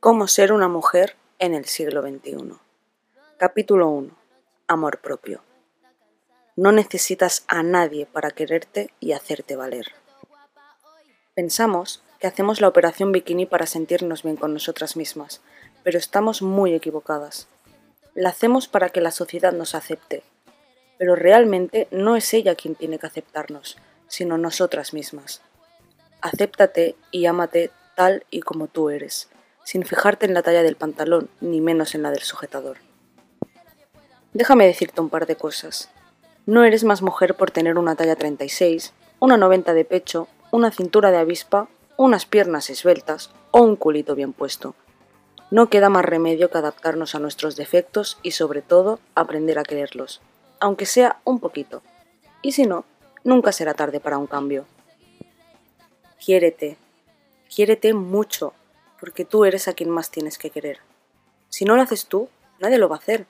Cómo ser una mujer en el siglo XXI. Capítulo 1. Amor propio. No necesitas a nadie para quererte y hacerte valer. Pensamos que hacemos la operación bikini para sentirnos bien con nosotras mismas, pero estamos muy equivocadas. La hacemos para que la sociedad nos acepte, pero realmente no es ella quien tiene que aceptarnos, sino nosotras mismas. Acéptate y ámate tal y como tú eres, sin fijarte en la talla del pantalón, ni menos en la del sujetador. Déjame decirte un par de cosas. No eres más mujer por tener una talla 36, una 90 de pecho, una cintura de avispa, unas piernas esbeltas o un culito bien puesto. No queda más remedio que adaptarnos a nuestros defectos y sobre todo aprender a quererlos aunque sea un poquito. Y si no, nunca será tarde para un cambio. Quiérete, quiérete mucho, porque tú eres a quien más tienes que querer. Si no lo haces tú, nadie lo va a hacer,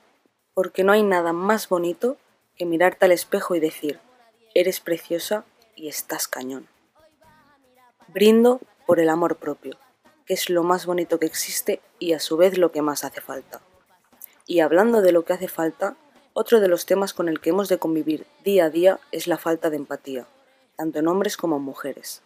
porque no hay nada más bonito que mirarte al espejo y decir, eres preciosa y estás cañón. Brindo por el amor propio, que es lo más bonito que existe y a su vez lo que más hace falta. Y hablando de lo que hace falta, otro de los temas con el que hemos de convivir día a día es la falta de empatía, tanto en hombres como en mujeres.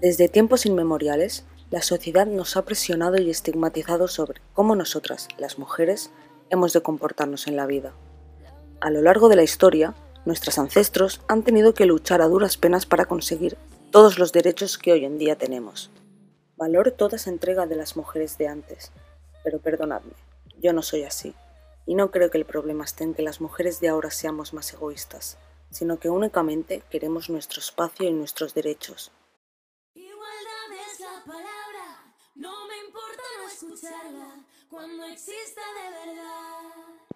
Desde tiempos inmemoriales, la sociedad nos ha presionado y estigmatizado sobre cómo nosotras, las mujeres, hemos de comportarnos en la vida. A lo largo de la historia, nuestros ancestros han tenido que luchar a duras penas para conseguir todos los derechos que hoy en día tenemos. Valoro toda esa entrega de las mujeres de antes, pero perdonadme, yo no soy así, y no creo que el problema esté en que las mujeres de ahora seamos más egoístas, sino que únicamente queremos nuestro espacio y nuestros derechos. Igualdad es la palabra, no me importa no escucharla, cuando exista de verdad.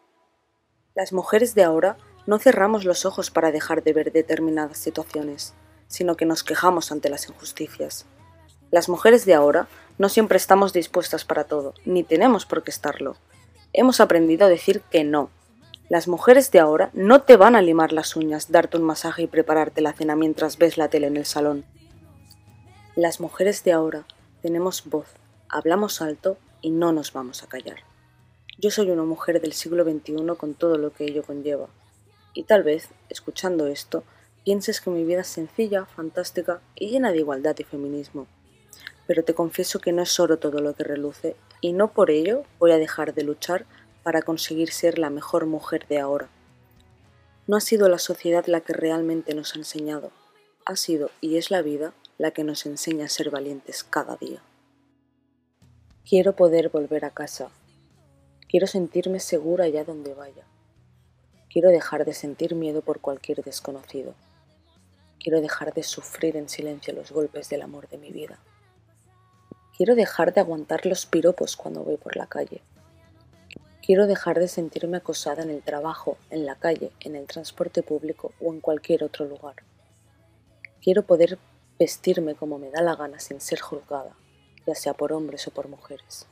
Las mujeres de ahora no cerramos los ojos para dejar de ver determinadas situaciones sino que nos quejamos ante las injusticias. Las mujeres de ahora no siempre estamos dispuestas para todo, ni tenemos por qué estarlo. Hemos aprendido a decir que no. Las mujeres de ahora no te van a limar las uñas, darte un masaje y prepararte la cena mientras ves la tele en el salón. Las mujeres de ahora tenemos voz, hablamos alto y no nos vamos a callar. Yo soy una mujer del siglo XXI con todo lo que ello conlleva. Y tal vez, escuchando esto, pienses que mi vida es sencilla, fantástica y llena de igualdad y feminismo. Pero te confieso que no es oro todo lo que reluce y no por ello voy a dejar de luchar para conseguir ser la mejor mujer de ahora. No ha sido la sociedad la que realmente nos ha enseñado, ha sido y es la vida la que nos enseña a ser valientes cada día. Quiero poder volver a casa. Quiero sentirme segura allá donde vaya. Quiero dejar de sentir miedo por cualquier desconocido. Quiero dejar de sufrir en silencio los golpes del amor de mi vida. Quiero dejar de aguantar los piropos cuando voy por la calle. Quiero dejar de sentirme acosada en el trabajo, en la calle, en el transporte público o en cualquier otro lugar. Quiero poder vestirme como me da la gana sin ser juzgada, ya sea por hombres o por mujeres.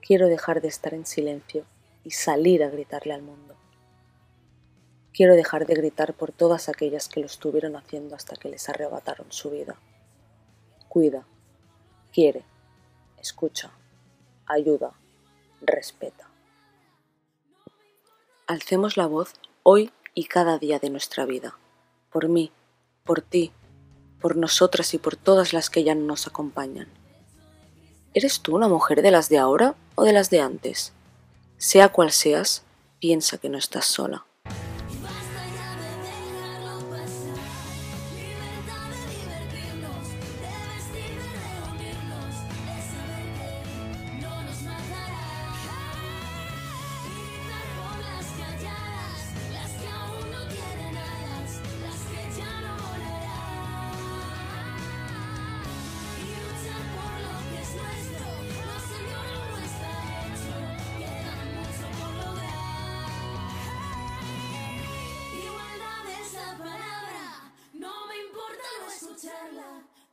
Quiero dejar de estar en silencio y salir a gritarle al mundo. Quiero dejar de gritar por todas aquellas que lo estuvieron haciendo hasta que les arrebataron su vida. Cuida, quiere, escucha, ayuda, respeta. Alcemos la voz hoy y cada día de nuestra vida, por mí, por ti, por nosotras y por todas las que ya no nos acompañan. ¿Eres tú una mujer de las de ahora o de las de antes? Sea cual seas, piensa que no estás sola.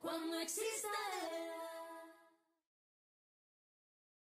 Cuando exista